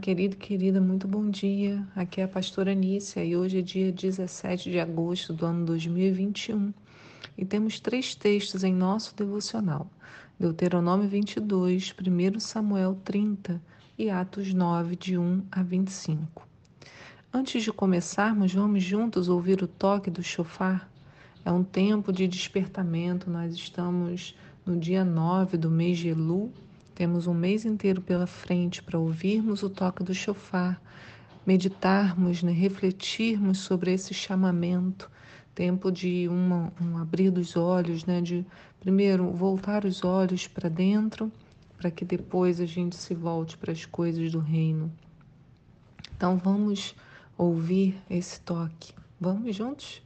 Querido, querida, muito bom dia. Aqui é a pastora Nícia e hoje é dia 17 de agosto do ano 2021 e temos três textos em nosso devocional: Deuteronômio 22, 1 Samuel 30 e Atos 9, de 1 a 25. Antes de começarmos, vamos juntos ouvir o toque do chofar? É um tempo de despertamento, nós estamos no dia 9 do mês de temos um mês inteiro pela frente para ouvirmos o toque do chofar, meditarmos, né, refletirmos sobre esse chamamento, tempo de uma, um abrir dos olhos, né, de primeiro voltar os olhos para dentro, para que depois a gente se volte para as coisas do reino. Então vamos ouvir esse toque. Vamos juntos?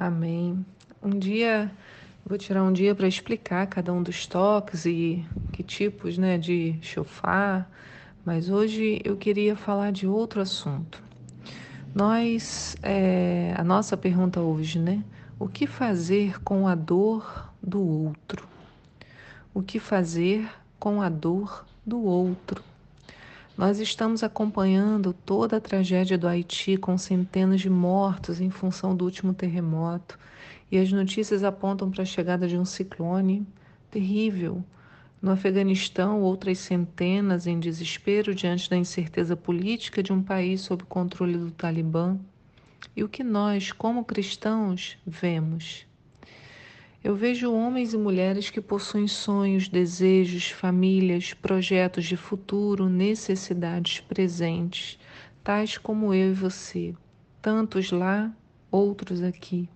Amém. Um dia, vou tirar um dia para explicar cada um dos toques e que tipos né, de chofar, mas hoje eu queria falar de outro assunto. Nós, é, a nossa pergunta hoje, né? O que fazer com a dor do outro? O que fazer com a dor do outro? Nós estamos acompanhando toda a tragédia do Haiti com centenas de mortos em função do último terremoto e as notícias apontam para a chegada de um ciclone terrível. No Afeganistão, outras centenas em desespero diante da incerteza política de um país sob controle do Talibã. E o que nós, como cristãos, vemos? Eu vejo homens e mulheres que possuem sonhos, desejos, famílias, projetos de futuro, necessidades presentes, tais como eu e você, tantos lá, outros aqui.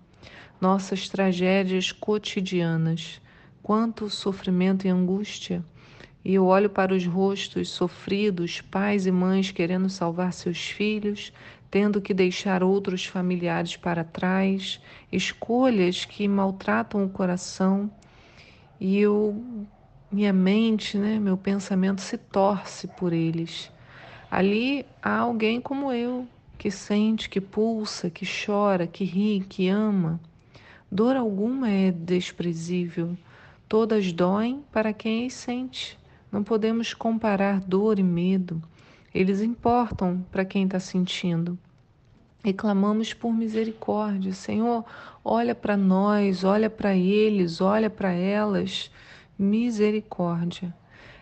Nossas tragédias cotidianas, quanto sofrimento e angústia. E eu olho para os rostos sofridos, pais e mães querendo salvar seus filhos, tendo que deixar outros familiares para trás, escolhas que maltratam o coração, e eu minha mente, né, meu pensamento se torce por eles. Ali há alguém como eu, que sente, que pulsa, que chora, que ri, que ama. Dor alguma é desprezível. Todas doem para quem as sente. Não podemos comparar dor e medo. Eles importam para quem está sentindo. E clamamos por misericórdia. Senhor, olha para nós, olha para eles, olha para elas. Misericórdia.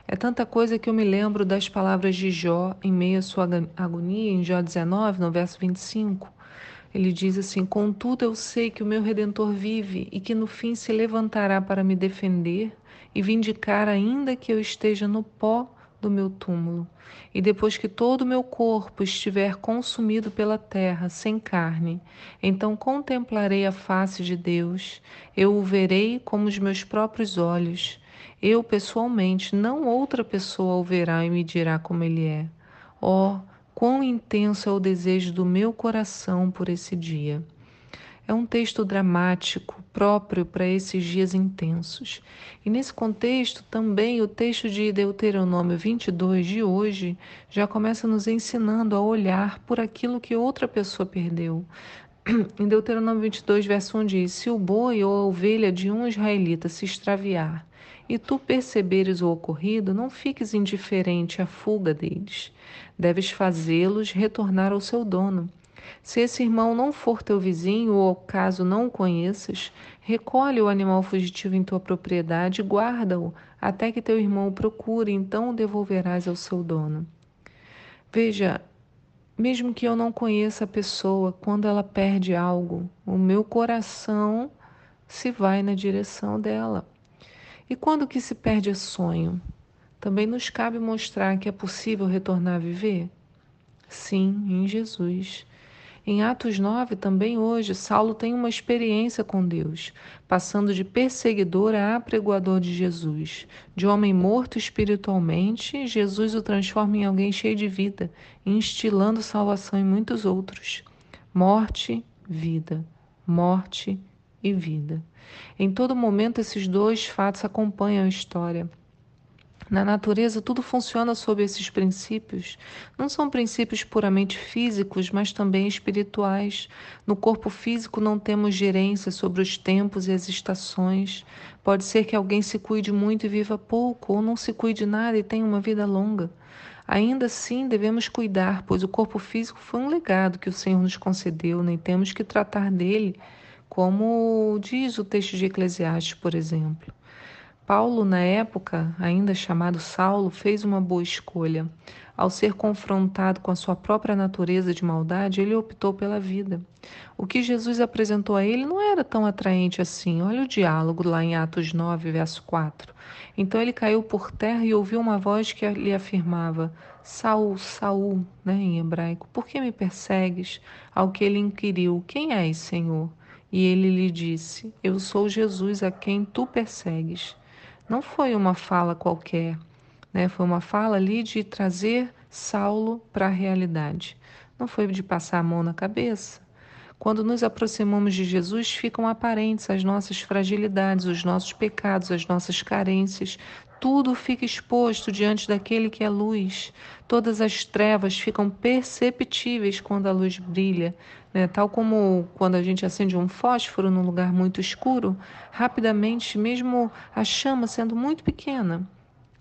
É tanta coisa que eu me lembro das palavras de Jó em meio à sua agonia, em Jó 19, no verso 25. Ele diz assim: Contudo, eu sei que o meu redentor vive e que no fim se levantará para me defender e vindicar, ainda que eu esteja no pó do meu túmulo. E depois que todo o meu corpo estiver consumido pela terra, sem carne, então contemplarei a face de Deus, eu o verei como os meus próprios olhos. Eu, pessoalmente, não outra pessoa o verá e me dirá como ele é. Oh, quão intenso é o desejo do meu coração por esse dia! É um texto dramático, próprio para esses dias intensos. E nesse contexto, também o texto de Deuteronômio 22 de hoje já começa nos ensinando a olhar por aquilo que outra pessoa perdeu. Em Deuteronômio 22, verso 1 diz: Se o boi ou a ovelha de um israelita se extraviar, e tu perceberes o ocorrido, não fiques indiferente à fuga deles. Deves fazê-los retornar ao seu dono. Se esse irmão não for teu vizinho ou caso não o conheças, recolhe o animal fugitivo em tua propriedade e guarda-o até que teu irmão o procure, então o devolverás ao seu dono. Veja, mesmo que eu não conheça a pessoa, quando ela perde algo, o meu coração se vai na direção dela. E quando que se perde é sonho? Também nos cabe mostrar que é possível retornar a viver? Sim, em Jesus. Em Atos 9, também hoje, Saulo tem uma experiência com Deus, passando de perseguidor a apregoador de Jesus. De homem morto espiritualmente, Jesus o transforma em alguém cheio de vida, instilando salvação em muitos outros. Morte, vida. Morte e vida. Em todo momento, esses dois fatos acompanham a história. Na natureza, tudo funciona sob esses princípios. Não são princípios puramente físicos, mas também espirituais. No corpo físico, não temos gerência sobre os tempos e as estações. Pode ser que alguém se cuide muito e viva pouco, ou não se cuide nada e tenha uma vida longa. Ainda assim, devemos cuidar, pois o corpo físico foi um legado que o Senhor nos concedeu, nem temos que tratar dele como diz o texto de Eclesiastes, por exemplo. Paulo, na época, ainda chamado Saulo, fez uma boa escolha. Ao ser confrontado com a sua própria natureza de maldade, ele optou pela vida. O que Jesus apresentou a ele não era tão atraente assim. Olha o diálogo lá em Atos 9, verso 4. Então ele caiu por terra e ouviu uma voz que lhe afirmava: Saul, Saul, né, em hebraico, por que me persegues? Ao que ele inquiriu: Quem és, Senhor? E ele lhe disse: Eu sou Jesus a quem tu persegues. Não foi uma fala qualquer, né? Foi uma fala ali de trazer Saulo para a realidade. Não foi de passar a mão na cabeça. Quando nos aproximamos de Jesus, ficam aparentes as nossas fragilidades, os nossos pecados, as nossas carências. Tudo fica exposto diante daquele que é luz. Todas as trevas ficam perceptíveis quando a luz brilha. Né? Tal como quando a gente acende um fósforo num lugar muito escuro, rapidamente, mesmo a chama sendo muito pequena,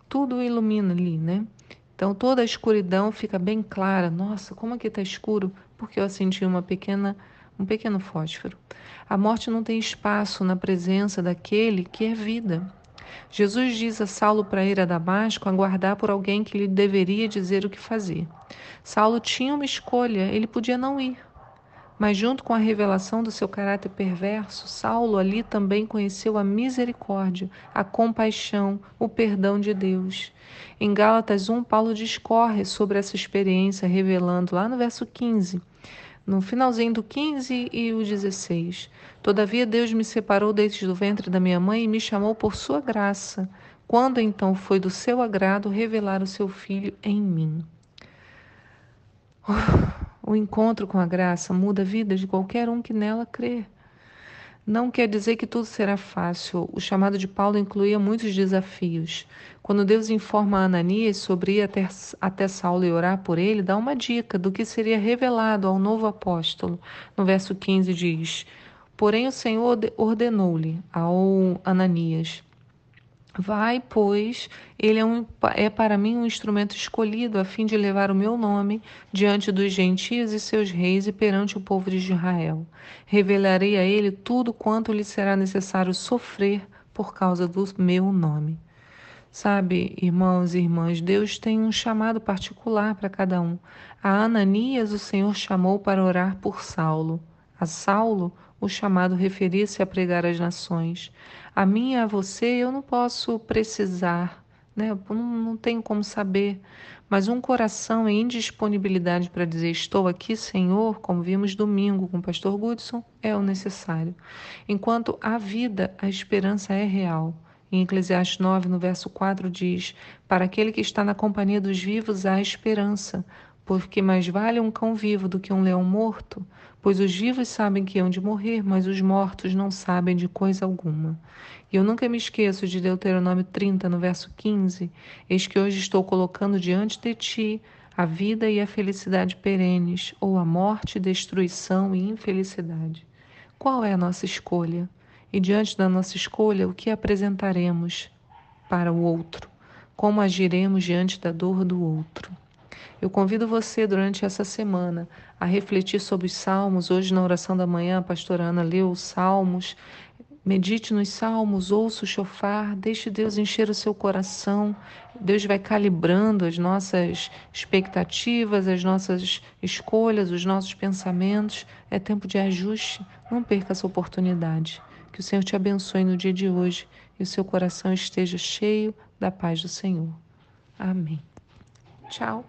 tudo ilumina ali, né? Então toda a escuridão fica bem clara. Nossa, como aqui está escuro? Porque eu acendi uma pequena, um pequeno fósforo. A morte não tem espaço na presença daquele que é vida. Jesus diz a Saulo para ir a Damasco aguardar por alguém que lhe deveria dizer o que fazer. Saulo tinha uma escolha, ele podia não ir. Mas, junto com a revelação do seu caráter perverso, Saulo ali também conheceu a misericórdia, a compaixão, o perdão de Deus. Em Gálatas 1, Paulo discorre sobre essa experiência, revelando lá no verso 15, no finalzinho do 15 e o 16: Todavia Deus me separou desde o ventre da minha mãe e me chamou por sua graça, quando então foi do seu agrado revelar o seu filho em mim. O encontro com a graça muda a vida de qualquer um que nela crê. Não quer dizer que tudo será fácil. O chamado de Paulo incluía muitos desafios. Quando Deus informa a Ananias sobre ir até, até Saulo e orar por ele, dá uma dica do que seria revelado ao novo apóstolo. No verso 15 diz: Porém o Senhor ordenou-lhe ao Ananias: Vai, pois, ele é, um, é, para mim um instrumento escolhido a fim de levar o meu nome diante dos gentios e seus reis e perante o povo de Israel. Revelarei a ele tudo quanto lhe será necessário sofrer por causa do meu nome. Sabe, irmãos e irmãs, Deus tem um chamado particular para cada um. A Ananias o Senhor chamou para orar por Saulo. A Saulo o chamado referia-se a pregar às nações. A e a você eu não posso precisar, né? Eu não, não tenho como saber, mas um coração em indisponibilidade para dizer estou aqui, Senhor, como vimos domingo com o pastor Goodson, é o necessário. Enquanto a vida, a esperança é real. Em Eclesiastes 9, no verso 4, diz: Para aquele que está na companhia dos vivos há esperança, porque mais vale um cão vivo do que um leão morto, pois os vivos sabem que hão de morrer, mas os mortos não sabem de coisa alguma. E eu nunca me esqueço de Deuteronômio 30, no verso 15: Eis que hoje estou colocando diante de ti a vida e a felicidade perenes, ou a morte, destruição e infelicidade. Qual é a nossa escolha? E diante da nossa escolha, o que apresentaremos para o outro? Como agiremos diante da dor do outro? Eu convido você durante essa semana a refletir sobre os salmos. Hoje, na oração da manhã, a pastora Ana leu os salmos. Medite nos salmos, ouça o chofar, deixe Deus encher o seu coração. Deus vai calibrando as nossas expectativas, as nossas escolhas, os nossos pensamentos. É tempo de ajuste. Não perca essa oportunidade. Que o Senhor te abençoe no dia de hoje e o seu coração esteja cheio da paz do Senhor. Amém. Tchau.